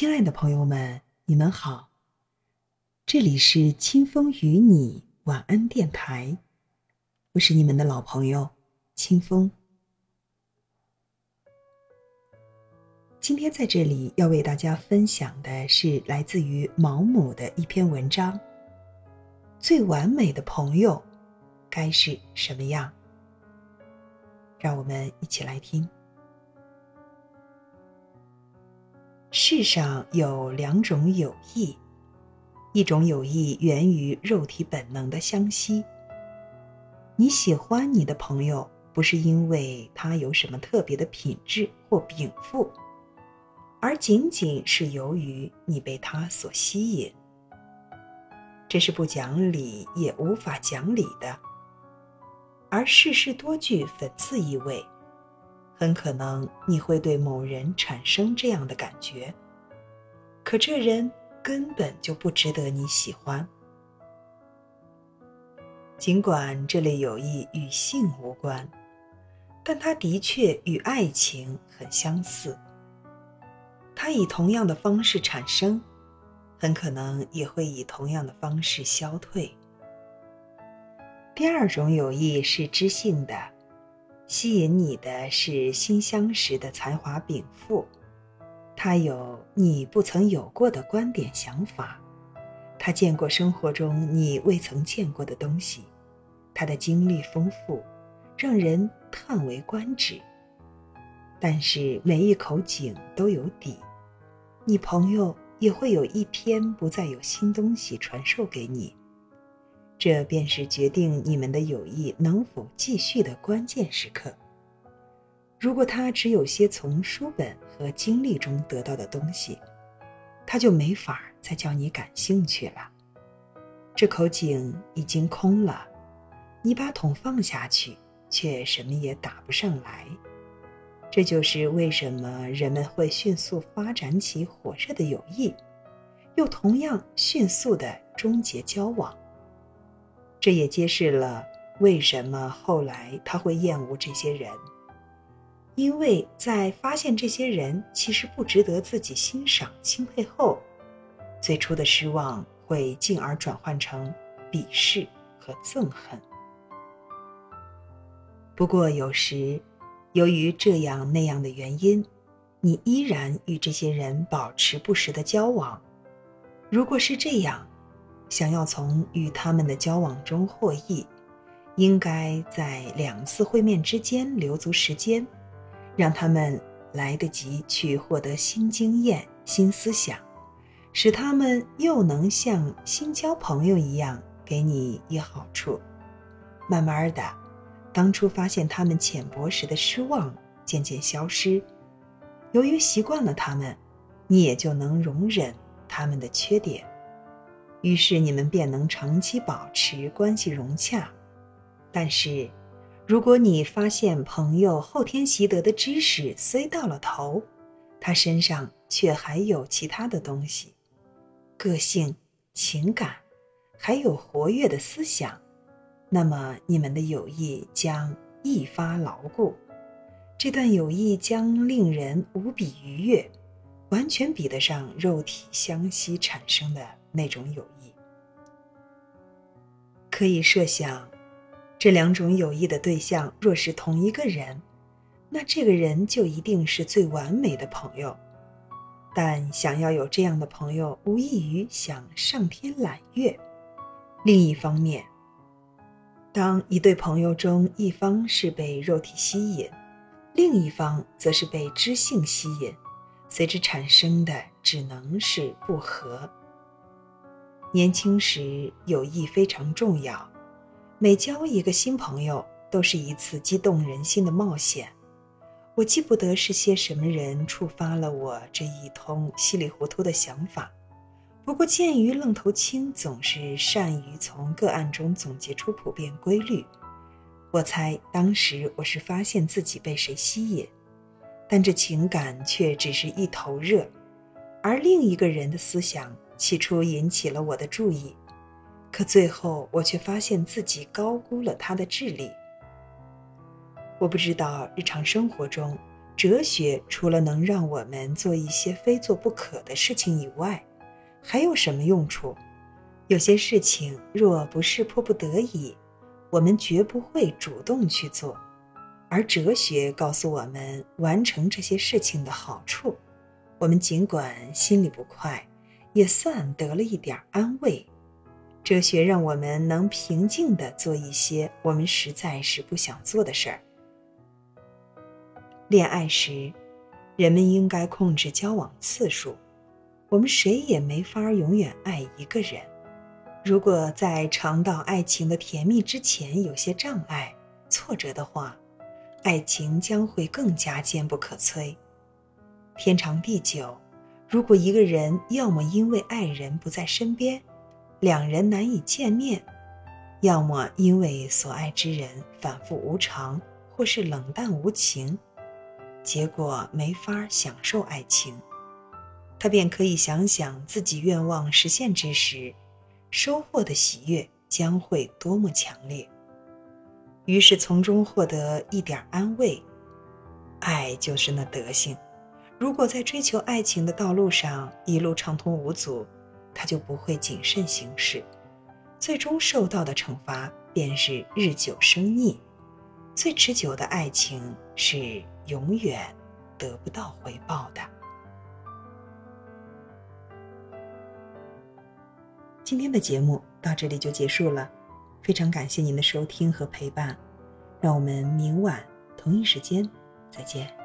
亲爱的朋友们，你们好，这里是清风与你晚安电台，我是你们的老朋友清风。今天在这里要为大家分享的是来自于毛姆的一篇文章：最完美的朋友该是什么样？让我们一起来听。世上有两种友谊，一种友谊源于肉体本能的相吸。你喜欢你的朋友，不是因为他有什么特别的品质或禀赋，而仅仅是由于你被他所吸引。这是不讲理也无法讲理的，而事事多具讽刺意味。很可能你会对某人产生这样的感觉，可这人根本就不值得你喜欢。尽管这类友谊与性无关，但它的确与爱情很相似。它以同样的方式产生，很可能也会以同样的方式消退。第二种友谊是知性的。吸引你的是新相识的才华禀赋，他有你不曾有过的观点想法，他见过生活中你未曾见过的东西，他的经历丰富，让人叹为观止。但是每一口井都有底，你朋友也会有一天不再有新东西传授给你。这便是决定你们的友谊能否继续的关键时刻。如果他只有些从书本和经历中得到的东西，他就没法再叫你感兴趣了。这口井已经空了，你把桶放下去，却什么也打不上来。这就是为什么人们会迅速发展起火热的友谊，又同样迅速的终结交往。这也揭示了为什么后来他会厌恶这些人，因为在发现这些人其实不值得自己欣赏钦佩后，最初的失望会进而转换成鄙视和憎恨。不过有时，由于这样那样的原因，你依然与这些人保持不时的交往。如果是这样，想要从与他们的交往中获益，应该在两次会面之间留足时间，让他们来得及去获得新经验、新思想，使他们又能像新交朋友一样给你一好处。慢慢的，当初发现他们浅薄时的失望渐渐消失，由于习惯了他们，你也就能容忍他们的缺点。于是你们便能长期保持关系融洽。但是，如果你发现朋友后天习得的知识虽到了头，他身上却还有其他的东西，个性、情感，还有活跃的思想，那么你们的友谊将一发牢固。这段友谊将令人无比愉悦，完全比得上肉体相吸产生的。那种友谊，可以设想，这两种友谊的对象若是同一个人，那这个人就一定是最完美的朋友。但想要有这样的朋友，无异于想上天揽月。另一方面，当一对朋友中一方是被肉体吸引，另一方则是被知性吸引，随之产生的只能是不和。年轻时友谊非常重要，每交一个新朋友都是一次激动人心的冒险。我记不得是些什么人触发了我这一通稀里糊涂的想法，不过鉴于愣头青总是善于从个案中总结出普遍规律，我猜当时我是发现自己被谁吸引，但这情感却只是一头热，而另一个人的思想。起初引起了我的注意，可最后我却发现自己高估了他的智力。我不知道日常生活中哲学除了能让我们做一些非做不可的事情以外，还有什么用处？有些事情若不是迫不得已，我们绝不会主动去做。而哲学告诉我们完成这些事情的好处，我们尽管心里不快，也算得了一点安慰。哲学让我们能平静地做一些我们实在是不想做的事儿。恋爱时，人们应该控制交往次数。我们谁也没法永远爱一个人。如果在尝到爱情的甜蜜之前有些障碍、挫折的话，爱情将会更加坚不可摧。天长地久，如果一个人要么因为爱人不在身边，两人难以见面，要么因为所爱之人反复无常或是冷淡无情。结果没法享受爱情，他便可以想想自己愿望实现之时，收获的喜悦将会多么强烈。于是从中获得一点安慰。爱就是那德行，如果在追求爱情的道路上一路畅通无阻，他就不会谨慎行事，最终受到的惩罚便是日久生腻。最持久的爱情是。永远得不到回报的。今天的节目到这里就结束了，非常感谢您的收听和陪伴，让我们明晚同一时间再见。